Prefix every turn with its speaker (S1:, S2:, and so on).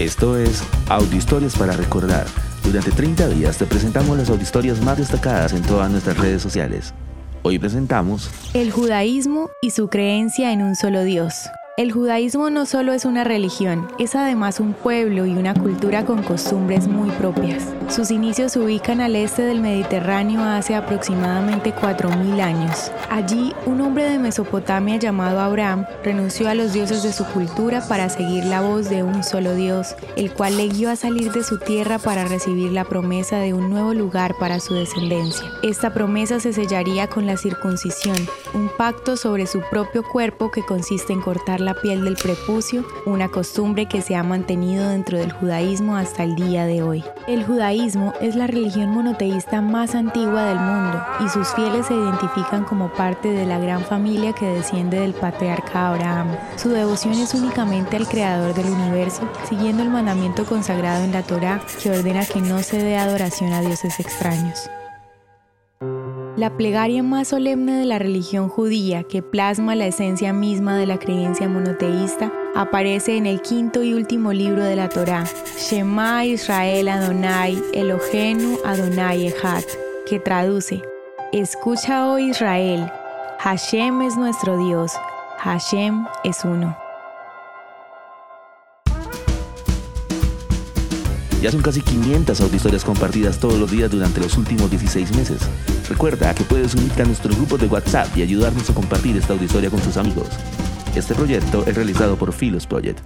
S1: Esto es Audio Historias para Recordar. Durante 30 días te presentamos las audihistorias más destacadas en todas nuestras redes sociales. Hoy presentamos
S2: El judaísmo y su creencia en un solo Dios. El judaísmo no solo es una religión, es además un pueblo y una cultura con costumbres muy propias. Sus inicios se ubican al este del Mediterráneo hace aproximadamente 4.000 años. Allí, un hombre de Mesopotamia llamado Abraham renunció a los dioses de su cultura para seguir la voz de un solo Dios, el cual le guió a salir de su tierra para recibir la promesa de un nuevo lugar para su descendencia. Esta promesa se sellaría con la circuncisión, un pacto sobre su propio cuerpo que consiste en cortar la piel del prepucio, una costumbre que se ha mantenido dentro del judaísmo hasta el día de hoy. El judaísmo es la religión monoteísta más antigua del mundo y sus fieles se identifican como parte de la gran familia que desciende del patriarca Abraham. Su devoción es únicamente al creador del universo, siguiendo el mandamiento consagrado en la Torá que ordena que no se dé adoración a dioses extraños. La plegaria más solemne de la religión judía, que plasma la esencia misma de la creencia monoteísta, aparece en el quinto y último libro de la Torá, Shema Israel Adonai Elohenu Adonai Echad, que traduce, Escucha, oh Israel, Hashem es nuestro Dios, Hashem es uno.
S1: Ya son casi 500 audiohistorias compartidas todos los días durante los últimos 16 meses. Recuerda que puedes unirte a nuestro grupo de WhatsApp y ayudarnos a compartir esta audiohistoria con tus amigos. Este proyecto es realizado por Philos Project.